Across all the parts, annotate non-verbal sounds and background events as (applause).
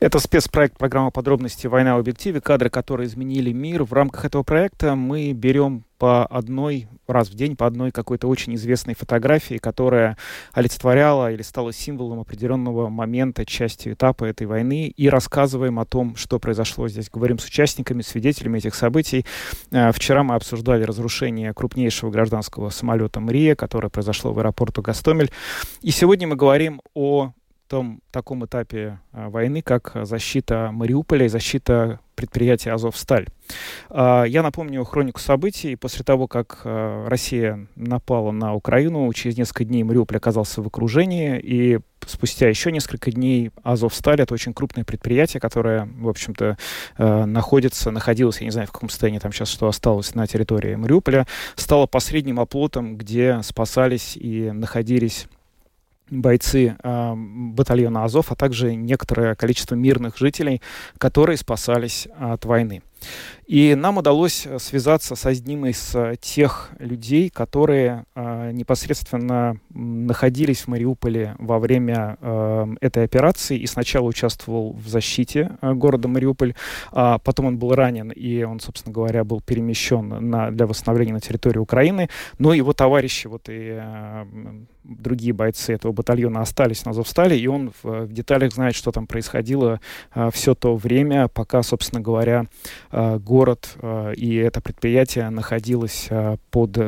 Это спецпроект программы подробности «Война в объективе», кадры, которые изменили мир. В рамках этого проекта мы берем по одной, раз в день, по одной какой-то очень известной фотографии, которая олицетворяла или стала символом определенного момента, части этапа этой войны, и рассказываем о том, что произошло здесь. Говорим с участниками, свидетелями этих событий. Э, вчера мы обсуждали разрушение крупнейшего гражданского самолета «Мрия», которое произошло в аэропорту Гастомель. И сегодня мы говорим о том таком этапе а, войны, как защита Мариуполя и защита предприятия «Азовсталь». А, я напомню хронику событий. После того, как а, Россия напала на Украину, через несколько дней Мариуполь оказался в окружении, и спустя еще несколько дней «Азовсталь» — это очень крупное предприятие, которое, в общем-то, находится, находилось, я не знаю, в каком состоянии там сейчас что осталось на территории Мариуполя, стало последним оплотом, где спасались и находились бойцы э, батальона Азов, а также некоторое количество мирных жителей, которые спасались от войны. И нам удалось э, связаться с одним из э, тех людей, которые э, непосредственно находились в Мариуполе во время э, этой операции и сначала участвовал в защите э, города Мариуполь, а потом он был ранен и он, собственно говоря, был перемещен на, для восстановления на территории Украины. Но его товарищи, вот и э, другие бойцы этого батальона остались на Азовстале, и он в, в деталях знает, что там происходило э, все то время, пока, собственно говоря, э, город э, и это предприятие находилось э, под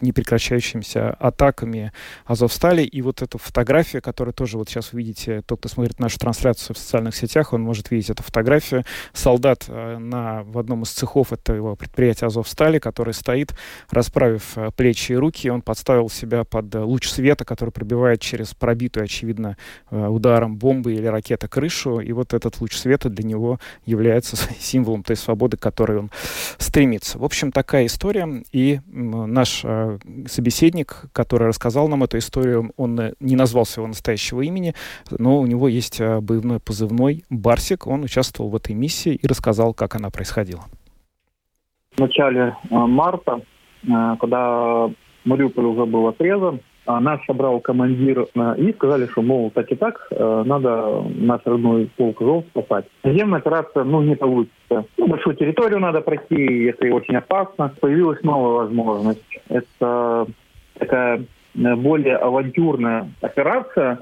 непрекращающимися атаками Азовстали. И вот эту фотографию, которую тоже вот сейчас вы видите, тот, кто смотрит нашу трансляцию в социальных сетях, он может видеть эту фотографию. Солдат э, на, в одном из цехов этого предприятия Азовстали, который стоит, расправив э, плечи и руки, он подставил себя под луч света, который пробивает через пробитую, очевидно, э, ударом бомбы или ракеты крышу. И вот этот луч света для него является (laughs) символом той свободы, к которой он стремится. В общем, такая история. И наш собеседник, который рассказал нам эту историю, он э, не назвал своего настоящего имени, но у него есть э, боевной позывной «Барсик». Он участвовал в этой миссии и рассказал, как она происходила. В начале э, марта, когда Мариуполь уже был отрезан, нас собрал командир и сказали, что, мол, так и так, надо наш родной полк Жол спасать. Наземная операция, ну, не получится. Ну, большую территорию надо пройти, это очень опасно. Появилась новая возможность. Это такая более авантюрная операция,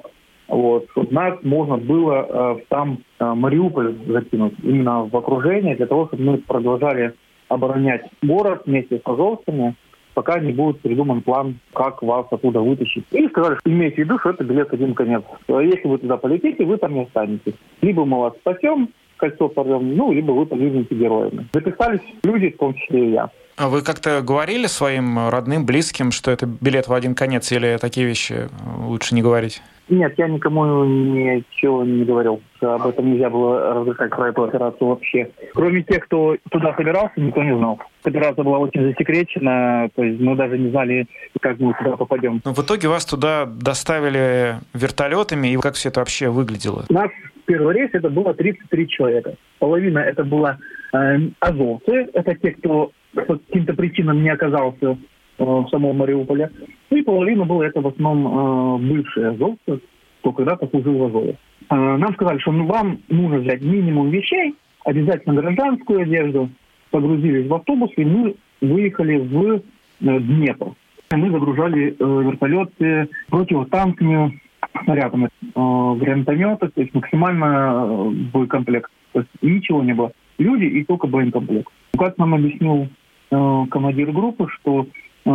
вот, чтобы нас можно было э, в сам э, Мариуполь закинуть, именно в окружение, для того, чтобы мы продолжали оборонять город вместе с азовцами, пока не будет придуман план, как вас оттуда вытащить. И сказали, что имейте в виду, что это билет один конец. Если вы туда полетите, вы там не останетесь. Либо мы вас спасем, кольцо порвем, ну, либо вы погибнете героями. Записались люди, в том числе и я. А вы как-то говорили своим родным, близким, что это билет в один конец, или такие вещи лучше не говорить? Нет, я никому ничего не говорил. Об этом нельзя было разрешать про эту операцию вообще. Кроме тех, кто туда собирался, никто не знал. Операция была очень засекречена, то есть мы даже не знали, как мы туда попадем. Но в итоге вас туда доставили вертолетами, и как все это вообще выглядело? Нас первый рейс это было 33 человека. Половина это была э, азовцы, это те, кто по каким-то причинам не оказался э, в самом Мариуполе. Ну и половина была это в основном э, бывшие азовцы, кто когда-то служил в Азове. Э, нам сказали, что ну, вам нужно взять минимум вещей, обязательно гражданскую одежду, погрузились в автобус, и мы выехали в э, Днепр. Мы загружали э, вертолеты противотанками снарядами, э, гранатометы, то есть максимально боекомплект. То есть ничего не было. Люди и только боекомплект. Как нам объяснил э, командир группы, что э,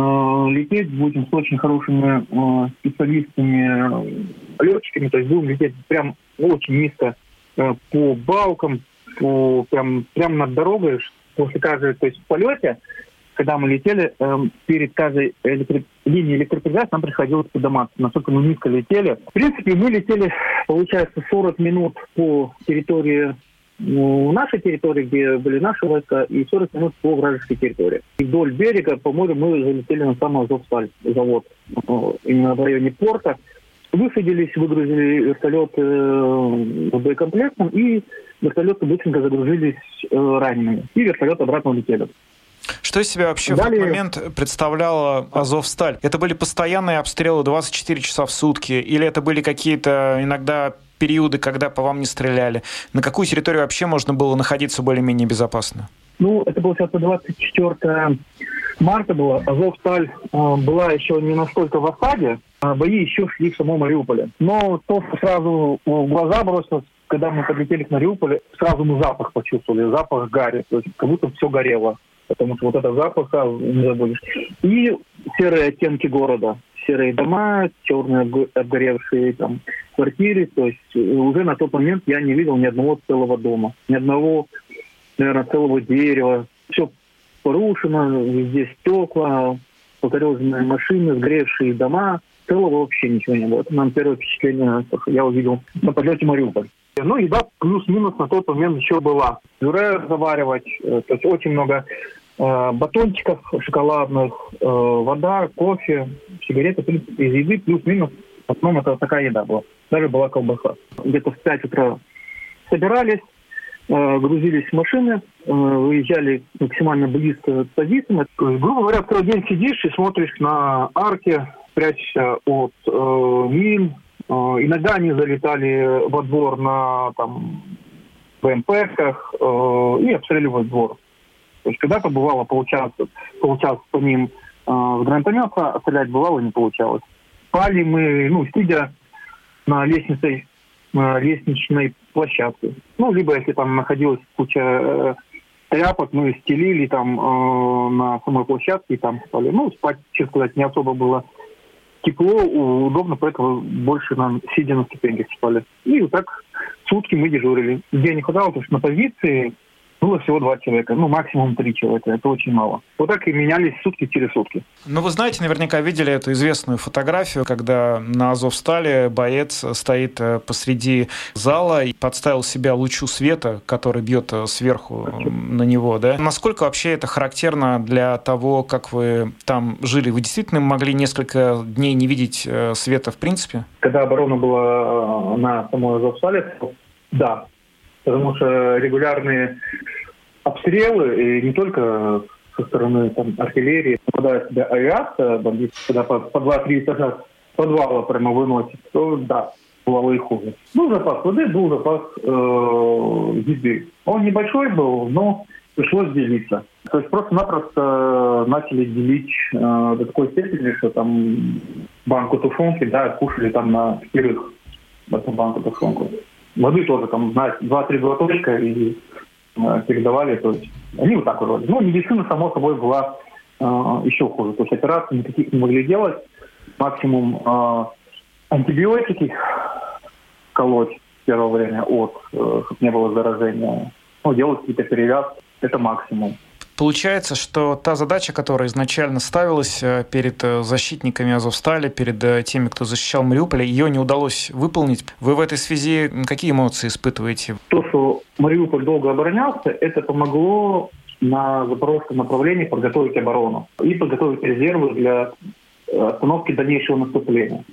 лететь будем с очень хорошими э, специалистами, летчиками, то есть будем лететь прям очень низко э, по балкам, по, прям, прям над дорогой, после каждой, то есть в полете, когда мы летели, э, перед каждой электри... линией электропередач нам приходилось подниматься, насколько мы низко летели. В принципе, мы летели, получается, 40 минут по территории нашей территории, где были наши войска, и 40 минут по вражеской территории. И вдоль берега, по морю, мы залетели на самый Азовсталь завод, именно в районе порта. Высадились, выгрузили вертолеты э, боекомплектом, и вертолеты быстренько загрузились э, ранеными. И вертолет обратно улетели. Что из себя вообще Далее... в тот момент представляла Азовсталь? Это были постоянные обстрелы 24 часа в сутки? Или это были какие-то иногда периоды, когда по вам не стреляли? На какую территорию вообще можно было находиться более-менее безопасно? Ну, это было сейчас 24 марта было. Азовсталь э, была еще не настолько в осаде, а бои еще шли в самом Мариуполе. Но то, что сразу в глаза бросилось, когда мы подлетели к Мариуполю, сразу мы запах почувствовали, запах гари, то есть как будто все горело. Потому что вот этот запах, а, не забудешь. И серые оттенки города. Серые дома, черные обгоревшие там квартиры. То есть э, уже на тот момент я не видел ни одного целого дома, ни одного наверное, целого дерева. Все порушено, везде стекла, покореженные машины, сгоревшие дома. Целого вообще ничего не было. Это нам первое впечатление, я увидел на подлете Мариуполь. Ну, еда плюс-минус на тот момент еще была. Пюре заваривать, э, то есть очень много э, батончиков шоколадных, э, вода, кофе, сигареты, в принципе, из еды плюс-минус. В основном это такая еда была. Даже была колбаса. Где-то в 5 утра собирались, Э, грузились в машины, э, выезжали максимально близко к позициям. Грубо говоря, второй день сидишь и смотришь на арки, прячешься от э, мин. Э, иногда они залетали во двор на там, БМП-ках э, и обстреливают двор. То есть когда-то бывало получалось, получалось по ним э, с гранатомета, а стрелять бывало не получалось. Спали мы, ну, сидя на лестнице э, лестничной площадки. Ну, либо если там находилась куча э, тряпок, мы стелили там э, на самой площадке и там спали. Ну, спать, честно сказать, не особо было тепло, удобно, поэтому больше нам сидя на ступеньках спали. И вот так сутки мы дежурили. Где не хватало, потому что на позиции было всего два человека, ну, максимум три человека, это очень мало. Вот так и менялись сутки через сутки. Ну, вы знаете, наверняка видели эту известную фотографию, когда на Азовстале боец стоит э, посреди зала и подставил себя лучу света, который бьет э, сверху на него, да? Насколько вообще это характерно для того, как вы там жили? Вы действительно могли несколько дней не видеть э, света в принципе? Когда оборона была на самой Азовстале, да, потому что регулярные обстрелы, и не только со стороны там, артиллерии, попадает себе авиация, бомбит, когда по, по 2-3 этажа подвала прямо выносит, то да, бывало и хуже. Был запас воды, был запас э, еды. Он небольшой был, но пришлось делиться. То есть просто-напросто начали делить э, до такой степени, что там банку тушенки, да, кушали там на четырех эту банку тушенку. Воды тоже там, знаете, два-три глоточка и Э, передавали. То есть они вот так вроде. Ну, медицина, само собой, была э, еще хуже. То есть операции никаких не могли делать. Максимум э, антибиотики колоть первое время от, э, чтобы не было заражения. Ну, делать какие-то перевязки. Это максимум. Получается, что та задача, которая изначально ставилась э, перед э, защитниками Азовстали, перед э, теми, кто защищал Мариуполь, ее не удалось выполнить. Вы в этой связи какие эмоции испытываете? То, что Мариуполь долго оборонялся, это помогло на запорожском направлении подготовить оборону и подготовить резервы для остановки дальнейшего наступления.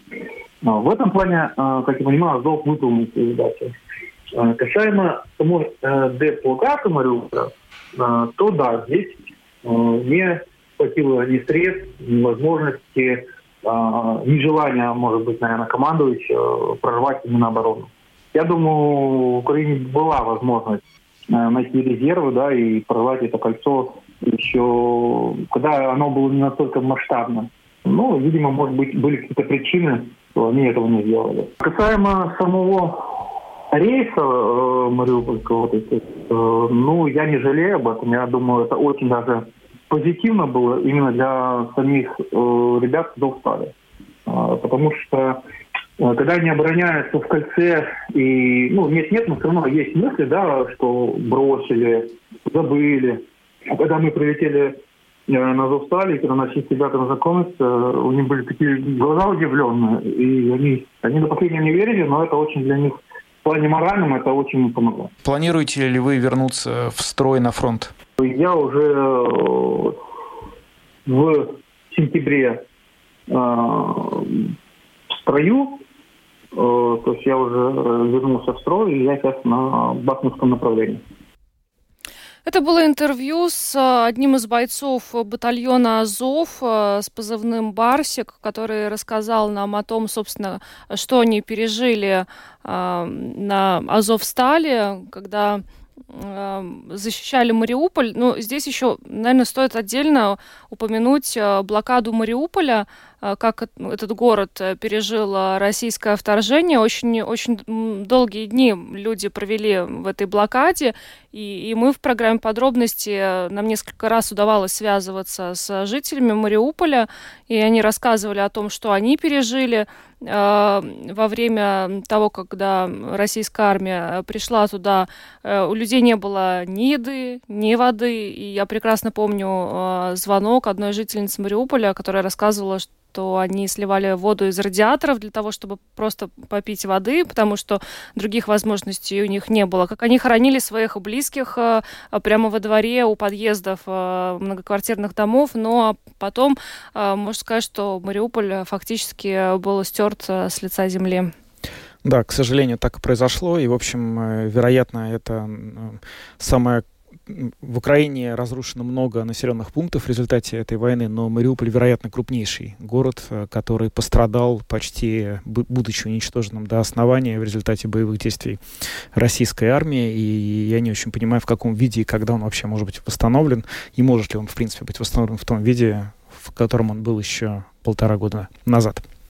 В этом плане, как я понимаю, Азов выполнил свою задачу. Касаемо самой деблокады Мариуполя, то да, здесь а, не хватило ни средств, ни возможности, а, ни желания, может быть, наверное, командующего прорвать именно оборону. Я думаю, в Украине была возможность найти резервы, да, и прорвать это кольцо еще, когда оно было не настолько масштабным. Ну, видимо, может быть, были какие-то причины, что они этого не сделали. Касаемо самого рейса э, вот эти, э, ну, я не жалею об этом. Я думаю, это очень даже позитивно было именно для самих э, ребят, кто встали. Э, потому что э, когда они обороняются в кольце, и, ну, нет-нет, но все равно есть мысли, да, что бросили, забыли. А когда мы прилетели на Зовстали, когда начали с ребятами знакомиться, у них были такие глаза удивленные, и они, они до последнего не верили, но это очень для них в плане моральном это очень помогло. Планируете ли вы вернуться в строй на фронт? Я уже э, в сентябре э, в строю, э, то есть я уже вернулся в строй, и я сейчас на Бахмутском направлении. Это было интервью с э, одним из бойцов батальона Азов э, с позывным «Барсик», который рассказал нам о том, собственно, что они пережили э, на Азовстале, когда защищали Мариуполь. Ну, здесь еще, наверное, стоит отдельно упомянуть блокаду Мариуполя, Э, как этот город э, пережил э, российское вторжение. Очень, очень долгие дни люди провели в этой блокаде, и, и мы в программе подробности, нам несколько раз удавалось связываться с жителями Мариуполя, и они рассказывали о том, что они пережили во время того, когда российская армия пришла туда, у людей не было ни еды, ни воды. И я прекрасно помню звонок одной жительницы Мариуполя, которая рассказывала, что что они сливали воду из радиаторов для того, чтобы просто попить воды, потому что других возможностей у них не было. Как они хоронили своих близких э, прямо во дворе у подъездов э, многоквартирных домов, но потом э, можно сказать, что Мариуполь фактически был стерт с лица земли. Да, к сожалению, так и произошло. И, в общем, вероятно, это самое в Украине разрушено много населенных пунктов в результате этой войны, но Мариуполь, вероятно, крупнейший город, э, который пострадал почти, будучи уничтоженным до основания в результате боевых действий российской армии. И я не очень понимаю, в каком виде и когда он вообще может быть восстановлен, и может ли он, в принципе, быть восстановлен в том виде, в котором он был еще полтора года назад.